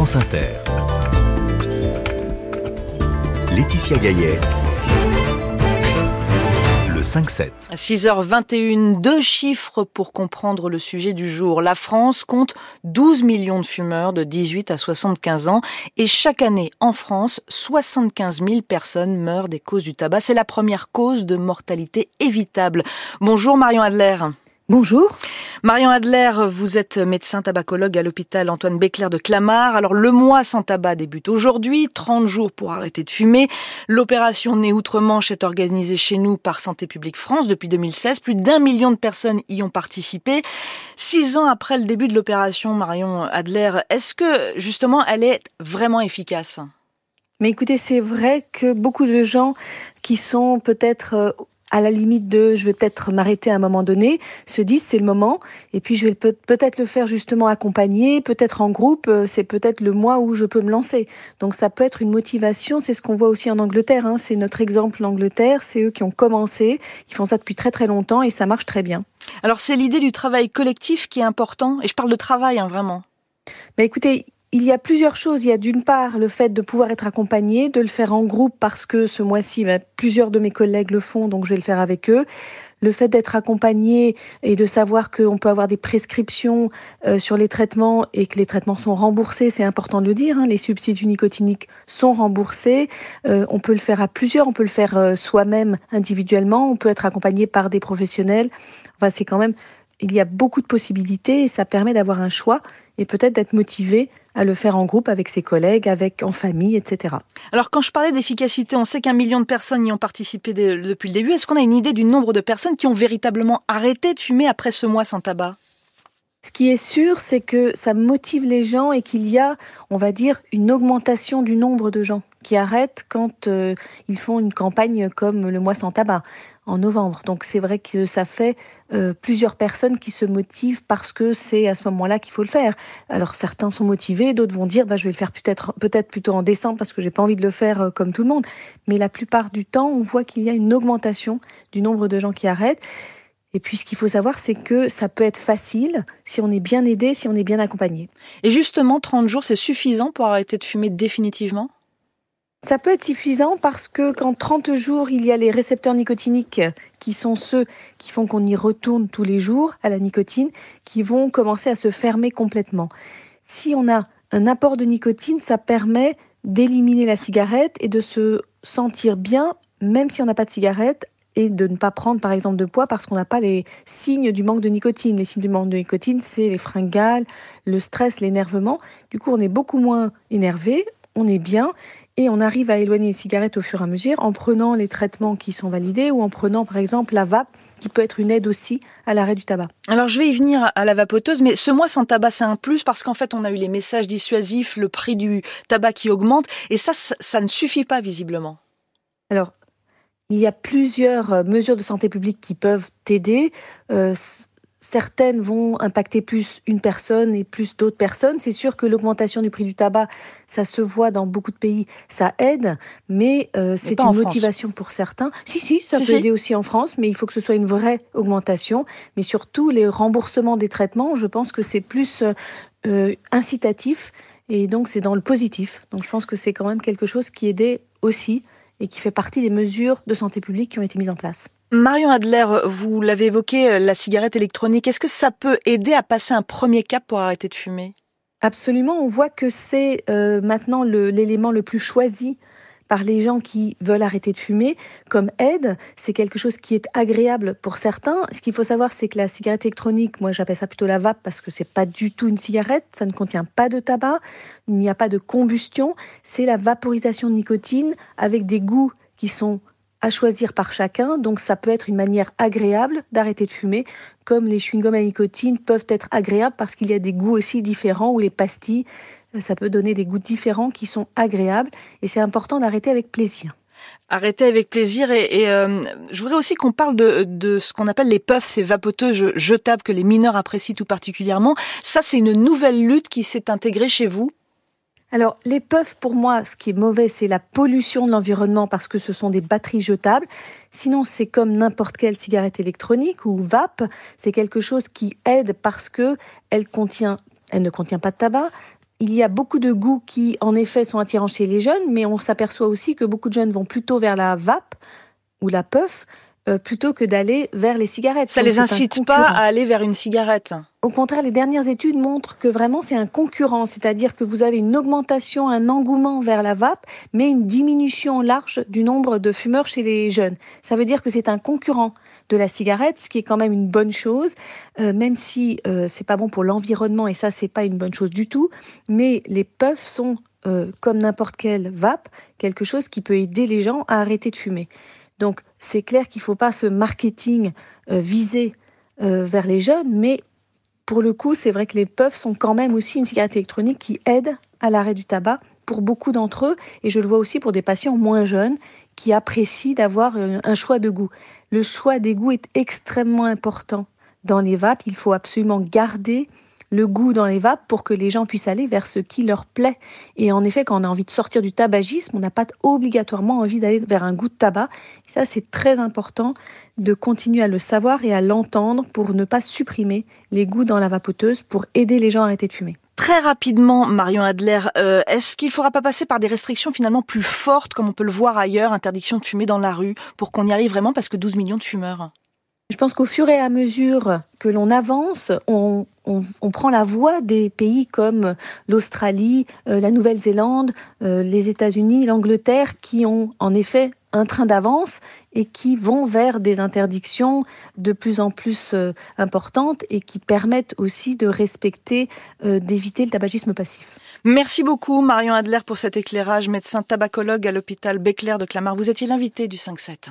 France Inter. Laetitia Gaillet. Le 5-7. 6h21, deux chiffres pour comprendre le sujet du jour. La France compte 12 millions de fumeurs de 18 à 75 ans et chaque année en France, 75 000 personnes meurent des causes du tabac. C'est la première cause de mortalité évitable. Bonjour Marion Adler. Bonjour. Marion Adler, vous êtes médecin tabacologue à l'hôpital Antoine Béclair de Clamart. Alors le mois sans tabac débute aujourd'hui, 30 jours pour arrêter de fumer. L'opération Né Outre-Manche est organisée chez nous par Santé publique France depuis 2016. Plus d'un million de personnes y ont participé. Six ans après le début de l'opération, Marion Adler, est-ce que justement elle est vraiment efficace? Mais écoutez, c'est vrai que beaucoup de gens qui sont peut-être euh, à la limite de je vais peut-être m'arrêter à un moment donné, se disent c'est le moment et puis je vais peut-être le faire justement accompagné, peut-être en groupe, euh, c'est peut-être le mois où je peux me lancer. Donc ça peut être une motivation, c'est ce qu'on voit aussi en Angleterre, hein. c'est notre exemple l'Angleterre, c'est eux qui ont commencé, qui font ça depuis très très longtemps et ça marche très bien. Alors c'est l'idée du travail collectif qui est important et je parle de travail hein, vraiment. Mais écoutez, il y a plusieurs choses. Il y a d'une part le fait de pouvoir être accompagné, de le faire en groupe parce que ce mois-ci, ben, plusieurs de mes collègues le font, donc je vais le faire avec eux. Le fait d'être accompagné et de savoir qu'on peut avoir des prescriptions euh, sur les traitements et que les traitements sont remboursés, c'est important de le dire. Hein, les substituts nicotiniques sont remboursés. Euh, on peut le faire à plusieurs, on peut le faire euh, soi-même individuellement, on peut être accompagné par des professionnels. Enfin, c'est quand même il y a beaucoup de possibilités et ça permet d'avoir un choix et peut-être d'être motivé à le faire en groupe avec ses collègues, avec en famille, etc. Alors quand je parlais d'efficacité, on sait qu'un million de personnes y ont participé depuis le début. Est-ce qu'on a une idée du nombre de personnes qui ont véritablement arrêté de fumer après ce mois sans tabac? Ce qui est sûr, c'est que ça motive les gens et qu'il y a, on va dire, une augmentation du nombre de gens qui arrêtent quand euh, ils font une campagne comme le mois sans tabac en novembre. Donc c'est vrai que ça fait euh, plusieurs personnes qui se motivent parce que c'est à ce moment-là qu'il faut le faire. Alors certains sont motivés, d'autres vont dire bah, je vais le faire peut-être plutôt en décembre parce que j'ai pas envie de le faire euh, comme tout le monde. Mais la plupart du temps, on voit qu'il y a une augmentation du nombre de gens qui arrêtent. Et puis ce qu'il faut savoir, c'est que ça peut être facile si on est bien aidé, si on est bien accompagné. Et justement, 30 jours, c'est suffisant pour arrêter de fumer définitivement? Ça peut être suffisant parce que quand 30 jours, il y a les récepteurs nicotiniques qui sont ceux qui font qu'on y retourne tous les jours à la nicotine, qui vont commencer à se fermer complètement. Si on a un apport de nicotine, ça permet d'éliminer la cigarette et de se sentir bien, même si on n'a pas de cigarette, et de ne pas prendre par exemple de poids parce qu'on n'a pas les signes du manque de nicotine. Les signes du manque de nicotine, c'est les fringales, le stress, l'énervement. Du coup, on est beaucoup moins énervé, on est bien et on arrive à éloigner les cigarettes au fur et à mesure en prenant les traitements qui sont validés ou en prenant par exemple la vape qui peut être une aide aussi à l'arrêt du tabac. Alors je vais y venir à la vapoteuse, mais ce mois sans tabac c'est un plus parce qu'en fait on a eu les messages dissuasifs, le prix du tabac qui augmente et ça, ça, ne suffit pas visiblement. Alors il y a plusieurs euh, mesures de santé publique qui peuvent t'aider. Euh, certaines vont impacter plus une personne et plus d'autres personnes. C'est sûr que l'augmentation du prix du tabac, ça se voit dans beaucoup de pays, ça aide, mais euh, c'est une motivation pour certains. Si, si, ça peut aider aussi en France, mais il faut que ce soit une vraie augmentation. Mais surtout, les remboursements des traitements, je pense que c'est plus euh, incitatif et donc c'est dans le positif. Donc je pense que c'est quand même quelque chose qui aidait aussi et qui fait partie des mesures de santé publique qui ont été mises en place. Marion Adler, vous l'avez évoqué, euh, la cigarette électronique, est-ce que ça peut aider à passer un premier cap pour arrêter de fumer? Absolument, on voit que c'est euh, maintenant l'élément le, plus choisi par les gens qui veulent arrêter de fumer comme aide. C'est quelque chose qui est agréable pour certains. Ce qu'il faut savoir, c'est que la cigarette électronique, moi j'appelle ça plutôt la vape parce que c'est pas du tout une cigarette, ça ne contient pas de tabac, il n'y a pas de combustion, c'est la vaporisation de nicotine avec des goûts qui sont à choisir par chacun, donc ça peut être une manière agréable d'arrêter de fumer, comme les chewing-gums à nicotine peuvent être agréables parce qu'il y a des goûts aussi différents, ou les pastilles, euh, ça peut donner des goûts différents qui sont agréables, et c'est important d'arrêter avec plaisir. Arrêter avec plaisir et, euh, je voudrais aussi qu'on parle de, de ce qu'on appelle les puffs, ces vapoteuses jetables que les mineurs apprécient tout particulièrement. Ça, c'est une nouvelle lutte qui s'est intégrée chez vous alors, les puffs, pour moi, ce qui est mauvais, c'est la pollution de l'environnement parce que ce sont des batteries jetables. Sinon, c'est comme n'importe quelle cigarette électronique ou vape. C'est quelque chose qui aide parce que elle contient, elle ne contient pas de tabac. il y a beaucoup de goûts qui, en effet, sont attirants chez les jeunes, mais on s'aperçoit aussi que beaucoup de jeunes vont plutôt vers la vape ou la puff euh, plutôt que d'aller vers les cigarettes. Ça ne les incite pas à aller vers une cigarette. Au contraire, les dernières études montrent que vraiment c'est un concurrent, c'est-à-dire que vous avez une augmentation, un engouement vers la vape, mais une diminution large du nombre de fumeurs chez les jeunes. Ça veut dire que c'est un concurrent de la cigarette, ce qui est quand même une bonne chose, euh, même si euh, c'est pas bon pour l'environnement et ça c'est pas une bonne chose du tout. Mais les puffs sont comme n'importe quelle vape, quelque chose qui peut aider les gens à arrêter de fumer. Donc c'est clair qu'il ne faut pas ce marketing euh, visé euh, vers les jeunes, mais pour le coup, c'est vrai que les puffs sont quand même aussi une cigarette électronique qui aide à l'arrêt du tabac pour beaucoup d'entre eux, et je le vois aussi pour des patients moins jeunes qui apprécient d'avoir euh, un choix de goût. Le choix des goûts est extrêmement important dans les vapes. Il faut absolument garder le goût dans les vapes pour que les gens puissent aller vers ce qui leur plaît. Et en effet, quand on a envie de sortir du tabagisme, on n'a pas obligatoirement envie d'aller vers un goût de tabac. ça, c'est très important de continuer à le savoir et à l'entendre pour ne pas supprimer les goûts dans la vapoteuse pour aider les gens à arrêter de fumer. Très rapidement, Marion Adler, euh, est-ce qu'il ne faudra pas passer par des restrictions finalement plus fortes, comme on peut le voir ailleurs, interdiction de fumer dans la rue, pour qu'on y arrive vraiment parce que 12 millions de fumeurs? Je pense qu'au fur et à mesure que l'on avance, on, prend la voie des pays comme l'Australie, euh, la Nouvelle-Zélande, euh, les États-Unis, l'Angleterre, qui ont en effet un train d'avance et qui vont vers des interdictions de plus en plus euh, importantes et qui permettent aussi de respecter, d'éviter le tabagisme passif. Merci beaucoup Marion Adler pour cet éclairage, médecin tabacologue à l'hôpital Béclair de Clamart. Vous étiez l'invité du 5-7.